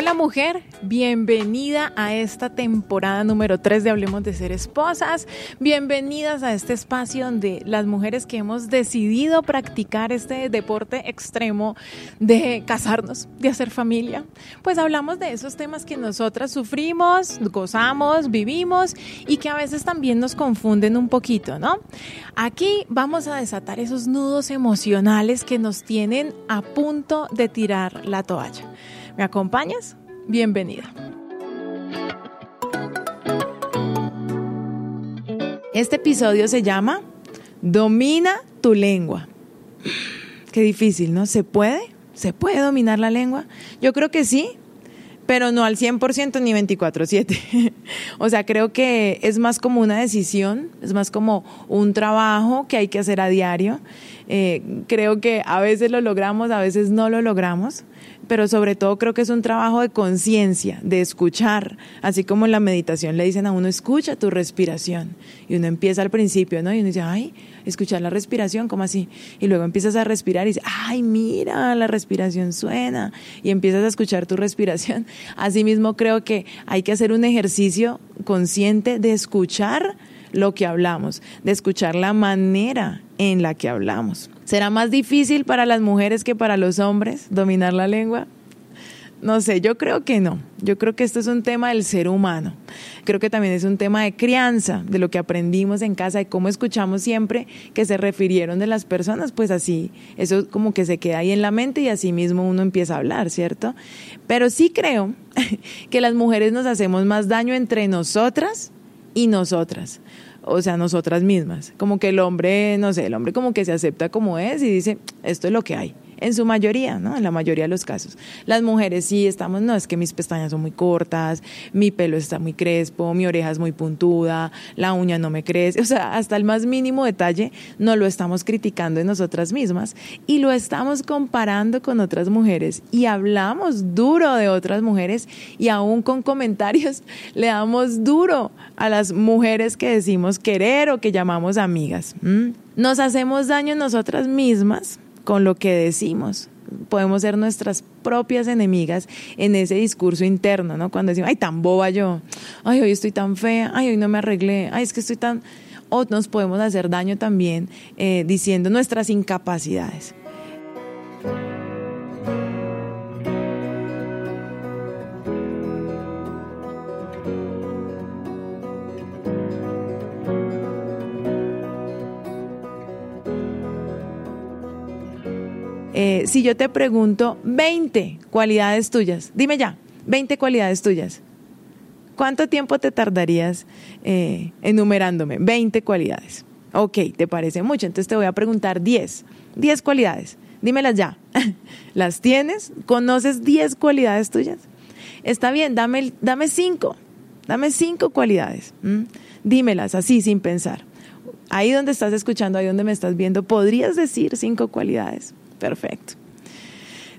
Hola mujer, bienvenida a esta temporada número 3 de Hablemos de Ser Esposas. Bienvenidas a este espacio donde las mujeres que hemos decidido practicar este deporte extremo de casarnos, de hacer familia, pues hablamos de esos temas que nosotras sufrimos, gozamos, vivimos y que a veces también nos confunden un poquito, ¿no? Aquí vamos a desatar esos nudos emocionales que nos tienen a punto de tirar la toalla. ¿Me acompañas? Bienvenida. Este episodio se llama Domina tu lengua. Qué difícil, ¿no? ¿Se puede? ¿Se puede dominar la lengua? Yo creo que sí, pero no al 100% ni 24/7. o sea, creo que es más como una decisión, es más como un trabajo que hay que hacer a diario. Eh, creo que a veces lo logramos, a veces no lo logramos pero sobre todo creo que es un trabajo de conciencia, de escuchar, así como en la meditación le dicen a uno, escucha tu respiración, y uno empieza al principio, ¿no? Y uno dice, ay, escuchar la respiración, ¿cómo así? Y luego empiezas a respirar y dices, ay, mira, la respiración suena, y empiezas a escuchar tu respiración. Asimismo creo que hay que hacer un ejercicio consciente de escuchar lo que hablamos, de escuchar la manera en la que hablamos. ¿Será más difícil para las mujeres que para los hombres dominar la lengua? No sé, yo creo que no. Yo creo que esto es un tema del ser humano. Creo que también es un tema de crianza, de lo que aprendimos en casa, de cómo escuchamos siempre que se refirieron de las personas, pues así, eso como que se queda ahí en la mente y así mismo uno empieza a hablar, ¿cierto? Pero sí creo que las mujeres nos hacemos más daño entre nosotras y nosotras o sea, nosotras mismas. Como que el hombre, no sé, el hombre como que se acepta como es y dice, esto es lo que hay en su mayoría, ¿no? En la mayoría de los casos. Las mujeres sí estamos, no, es que mis pestañas son muy cortas, mi pelo está muy crespo, mi oreja es muy puntuda, la uña no me crece, o sea, hasta el más mínimo detalle no lo estamos criticando en nosotras mismas y lo estamos comparando con otras mujeres y hablamos duro de otras mujeres y aún con comentarios le damos duro a las mujeres que decimos querer o que llamamos amigas. Nos hacemos daño nosotras mismas con lo que decimos. Podemos ser nuestras propias enemigas en ese discurso interno, ¿no? Cuando decimos, ay, tan boba yo, ay, hoy estoy tan fea, ay, hoy no me arreglé, ay, es que estoy tan... O nos podemos hacer daño también eh, diciendo nuestras incapacidades. Eh, si yo te pregunto 20 cualidades tuyas, dime ya, 20 cualidades tuyas, ¿cuánto tiempo te tardarías eh, enumerándome? 20 cualidades. Ok, ¿te parece mucho? Entonces te voy a preguntar 10, 10 cualidades. Dímelas ya. ¿Las tienes? ¿Conoces 10 cualidades tuyas? Está bien, dame, dame 5. Dame 5 cualidades. Dímelas así, sin pensar. Ahí donde estás escuchando, ahí donde me estás viendo, ¿podrías decir 5 cualidades? Perfecto.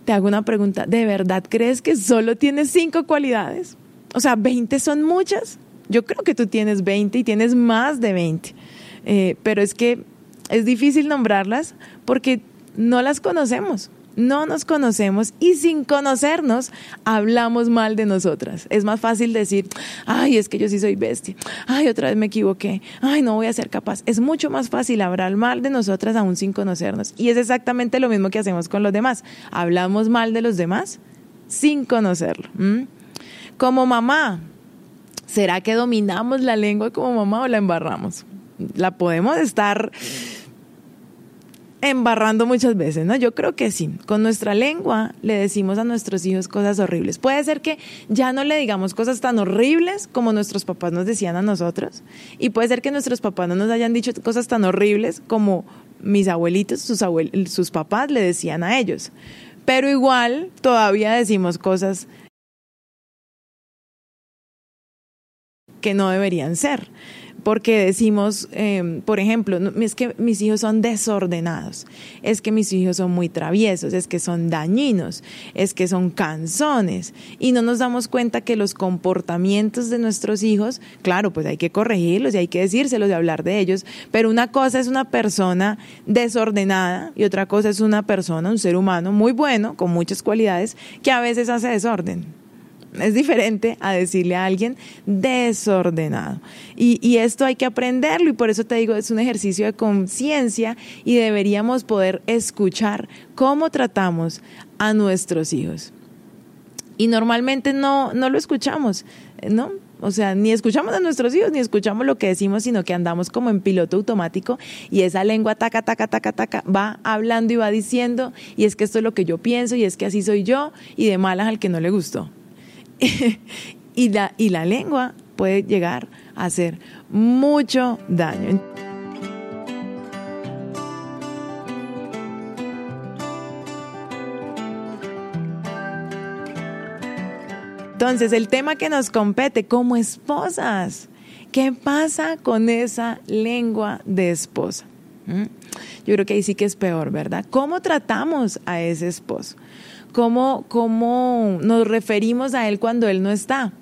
Te hago una pregunta. ¿De verdad crees que solo tienes cinco cualidades? O sea, 20 son muchas. Yo creo que tú tienes 20 y tienes más de 20. Eh, pero es que es difícil nombrarlas porque no las conocemos no nos conocemos y sin conocernos hablamos mal de nosotras. Es más fácil decir, ay, es que yo sí soy bestia, ay, otra vez me equivoqué, ay, no voy a ser capaz. Es mucho más fácil hablar mal de nosotras aún sin conocernos. Y es exactamente lo mismo que hacemos con los demás. Hablamos mal de los demás sin conocerlo. Como mamá, ¿será que dominamos la lengua como mamá o la embarramos? La podemos estar embarrando muchas veces, ¿no? Yo creo que sí. Con nuestra lengua le decimos a nuestros hijos cosas horribles. Puede ser que ya no le digamos cosas tan horribles como nuestros papás nos decían a nosotros. Y puede ser que nuestros papás no nos hayan dicho cosas tan horribles como mis abuelitos, sus, sus papás le decían a ellos. Pero igual todavía decimos cosas que no deberían ser porque decimos, em, por ejemplo, es que mis hijos son desordenados, es que mis hijos son muy traviesos, es que son dañinos, es que son canzones, y no nos damos cuenta que los comportamientos de nuestros hijos, claro, pues hay que corregirlos y hay que decírselos y hablar de ellos, pero una cosa es una persona desordenada y otra cosa es una persona, un ser humano muy bueno, con muchas cualidades, que a veces hace desorden. Es diferente a decirle a alguien desordenado. Y, esto hay que aprenderlo y por eso te digo, es un ejercicio de conciencia y deberíamos poder escuchar cómo tratamos a nuestros hijos. Y normalmente no, no lo escuchamos, ¿no? O sea, ni escuchamos a nuestros hijos, ni escuchamos lo que decimos, sino que andamos como en piloto automático y esa lengua taca, taca, taca, taca, va hablando y va diciendo, y es que esto es lo que yo pienso, y es que así soy yo, y de malas al que no le gustó. y, la, y la lengua puede llegar a hacer mucho daño. Entonces, el tema que nos compete como esposas, ¿qué pasa con esa lengua de esposa? ¿Mm? Yo creo que ahí sí que es peor, ¿verdad? ¿Cómo tratamos a ese esposo? ¿Cómo, cómo nos referimos a él cuando él no está?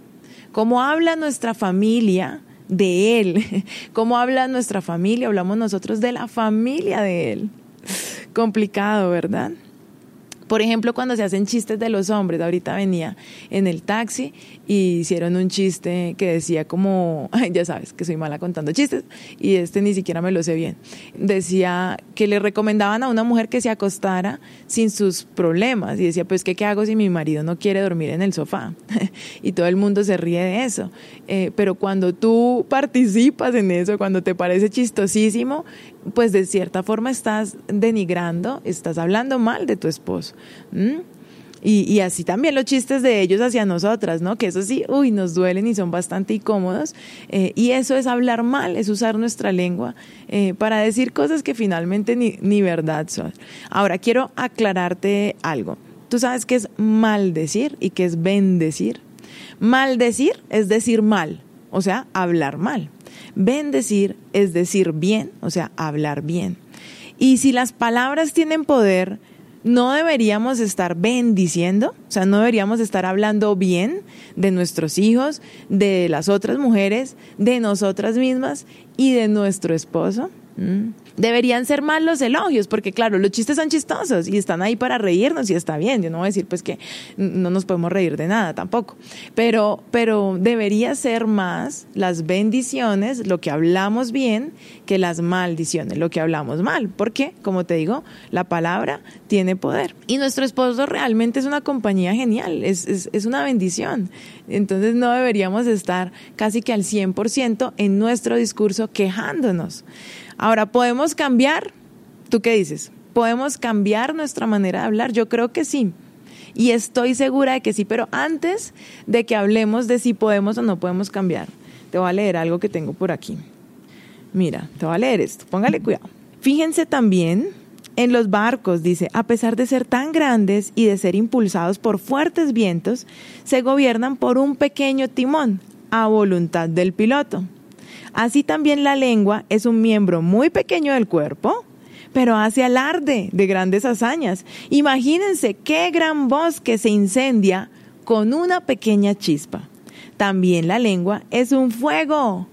¿Cómo habla nuestra familia de él? ¿Cómo habla nuestra familia? Hablamos nosotros de la familia de él. Complicado, ¿verdad? Por ejemplo, cuando se hacen chistes de los hombres, ahorita venía en el taxi y hicieron un chiste que decía como, ya sabes que soy mala contando chistes y este ni siquiera me lo sé bien. Decía que le recomendaban a una mujer que se acostara sin sus problemas y decía, pues ¿qué, qué hago si mi marido no quiere dormir en el sofá? y todo el mundo se ríe de eso. Eh, pero cuando tú participas en eso, cuando te parece chistosísimo, pues de cierta forma estás denigrando, estás hablando mal de tu esposo. Y, así también los chistes de ellos hacia nosotras, ¿no? Que eso sí, uy, nos duelen y son bastante incómodos. Eh, y eso es hablar mal, es usar nuestra lengua eh, para decir cosas que finalmente ni, ni verdad son. Ahora, quiero aclararte algo. Tú sabes qué es maldecir y qué es bendecir. Maldecir es decir mal, o sea, hablar mal. Bendecir es decir bien, o sea, hablar bien. Y si las palabras tienen poder, no deberíamos estar bendiciendo, o sea, no deberíamos estar hablando bien de nuestros hijos, de las otras mujeres, de nosotras mismas y de nuestro esposo. Mm. Deberían ser más los elogios, porque claro, los chistes son chistosos y están ahí para reírnos y está bien. Yo no voy a decir pues que no nos podemos reír de nada tampoco. Pero, pero debería ser más las bendiciones, lo que hablamos bien, que las maldiciones, lo que hablamos mal. Porque, como te digo, la palabra tiene poder. Y nuestro esposo realmente es una compañía genial, es, es, una bendición. Entonces no deberíamos estar casi que al 100% en nuestro discurso quejándonos. Ahora, ¿podemos cambiar? ¿Tú qué dices? ¿Podemos cambiar nuestra manera de hablar? Yo creo que sí. Y estoy segura de que sí, pero antes de que hablemos de si podemos o no podemos cambiar, te voy a leer algo que tengo por aquí. Mira, te voy a leer esto, póngale cuidado. Fíjense también en los barcos, dice, a pesar de ser tan grandes y de ser impulsados por fuertes vientos, se gobiernan por un pequeño timón, a voluntad del piloto. Así también la lengua es un miembro muy pequeño del cuerpo, pero hace alarde de grandes hazañas. Imagínense qué gran bosque se incendia con una pequeña chispa. También la lengua es un fuego.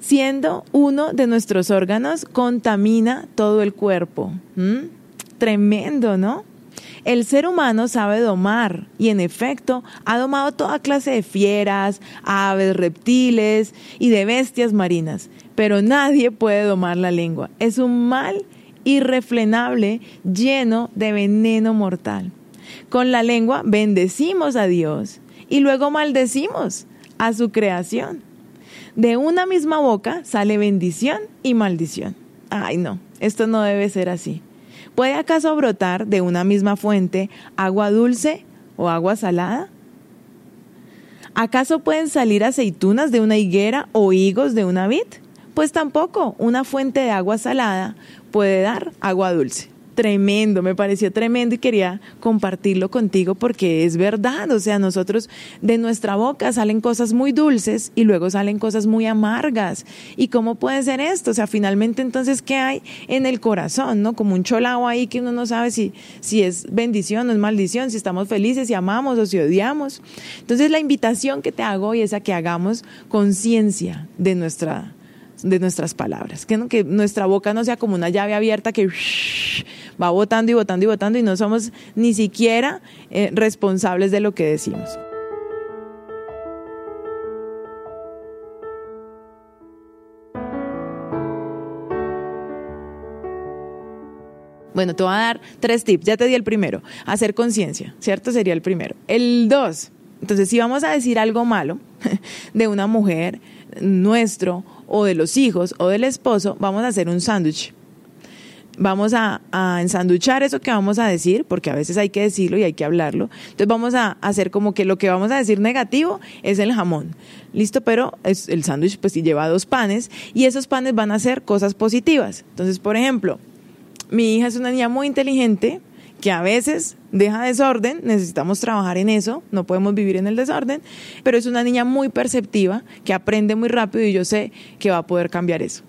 Siendo uno de nuestros órganos, contamina todo el cuerpo. ¿Mm? Tremendo, ¿no? El ser humano sabe domar y en efecto ha domado toda clase de fieras, aves, reptiles y de bestias marinas, pero nadie puede domar la lengua. Es un mal irrefrenable lleno de veneno mortal. Con la lengua bendecimos a Dios y luego maldecimos a su creación. De una misma boca sale bendición y maldición. Ay, no, esto no debe ser así. ¿Puede acaso brotar de una misma fuente agua dulce o agua salada? ¿Acaso pueden salir aceitunas de una higuera o higos de una vid? Pues tampoco una fuente de agua salada puede dar agua dulce tremendo, me pareció tremendo y quería compartirlo contigo porque es verdad, o sea, nosotros de nuestra boca salen cosas muy dulces y luego salen cosas muy amargas. ¿Y cómo puede ser esto? O sea, finalmente entonces, ¿qué hay en el corazón? ¿No? Como un cholao ahí que uno no sabe si, si es bendición o es maldición, si estamos felices, si amamos o si odiamos. Entonces la invitación que te hago hoy es a que hagamos conciencia de nuestra de nuestras palabras. Que, que nuestra boca no sea como una llave abierta que va botando y botando y botando y no somos ni siquiera eh, responsables de lo que decimos. Bueno, te voy a dar tres tips. Ya te di el primero. Hacer conciencia, ¿cierto? Sería el primero. El dos. Entonces, si vamos a decir algo malo de una mujer, nuestro o de los hijos, o del esposo, vamos a hacer un sándwich vamos a, ensanduchar eso que vamos a decir, porque a veces hay que decirlo y hay que hablarlo. Entonces vamos a hacer como que lo que vamos a decir negativo es el jamón. Listo, pero es, el sándwich pues lleva dos panes y esos panes van a ser cosas positivas. Entonces, por ejemplo, mi hija es una niña muy inteligente que a veces deja desorden, necesitamos trabajar en eso, no podemos vivir en el desorden, pero es una niña muy perceptiva, que aprende muy rápido y yo sé que va a poder cambiar eso.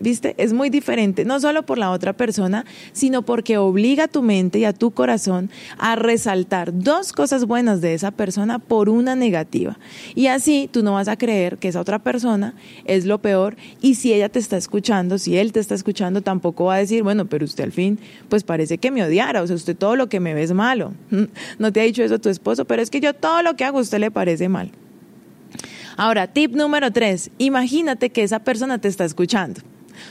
¿Viste? Es muy diferente, no solo por la otra persona, sino porque obliga a tu mente y a tu corazón a resaltar dos cosas buenas de esa persona por una negativa. Y así tú no vas a creer que esa otra persona es lo peor y si ella te está escuchando, si él te está escuchando, tampoco va a decir, bueno, pero usted al fin, pues parece que me odiara, o sea, usted todo lo que me ve es malo. No te ha dicho eso tu esposo, pero es que yo todo lo que hago a usted le parece mal. Ahora, tip número tres, imagínate que esa persona te está escuchando.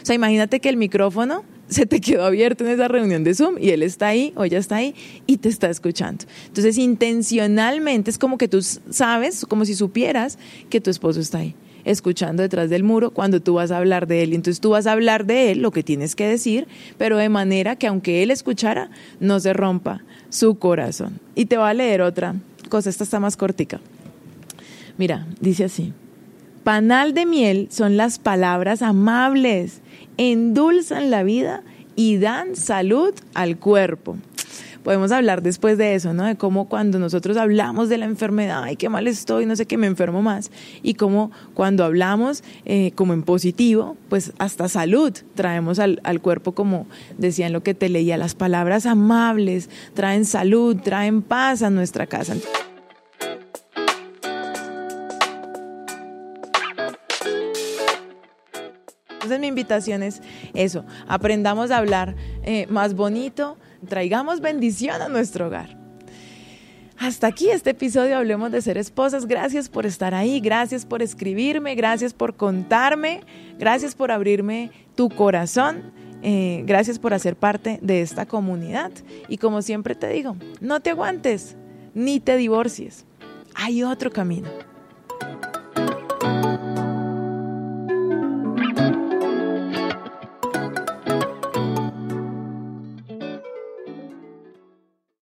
O sea, imagínate que el micrófono se te quedó abierto en esa reunión de Zoom y él está ahí o ella está ahí y te está escuchando. Entonces, intencionalmente es como que tú sabes, como si supieras que tu esposo está ahí escuchando detrás del muro cuando tú vas a hablar de él. Entonces tú vas a hablar de él, lo que tienes que decir, pero de manera que aunque él escuchara, no se rompa su corazón. Y te va a leer otra cosa, esta está más cortica. Mira, dice así. Panal de miel son las palabras amables, endulzan la vida y dan salud al cuerpo. Podemos hablar después de eso, ¿no? De cómo cuando nosotros hablamos de la enfermedad, ay, qué mal estoy, no sé qué, me enfermo más. Y cómo cuando hablamos eh, como en positivo, pues hasta salud traemos al, al cuerpo, como decían lo que te leía, las palabras amables traen salud, traen paz a nuestra casa. Entonces mi invitación es eso, aprendamos a hablar eh, más bonito, traigamos bendición a nuestro hogar. Hasta aquí este episodio Hablemos de ser esposas. Gracias por estar ahí, gracias por escribirme, gracias por contarme, gracias por abrirme tu corazón, eh, gracias por hacer parte de esta comunidad. Y como siempre te digo, no te aguantes ni te divorcies. Hay otro camino.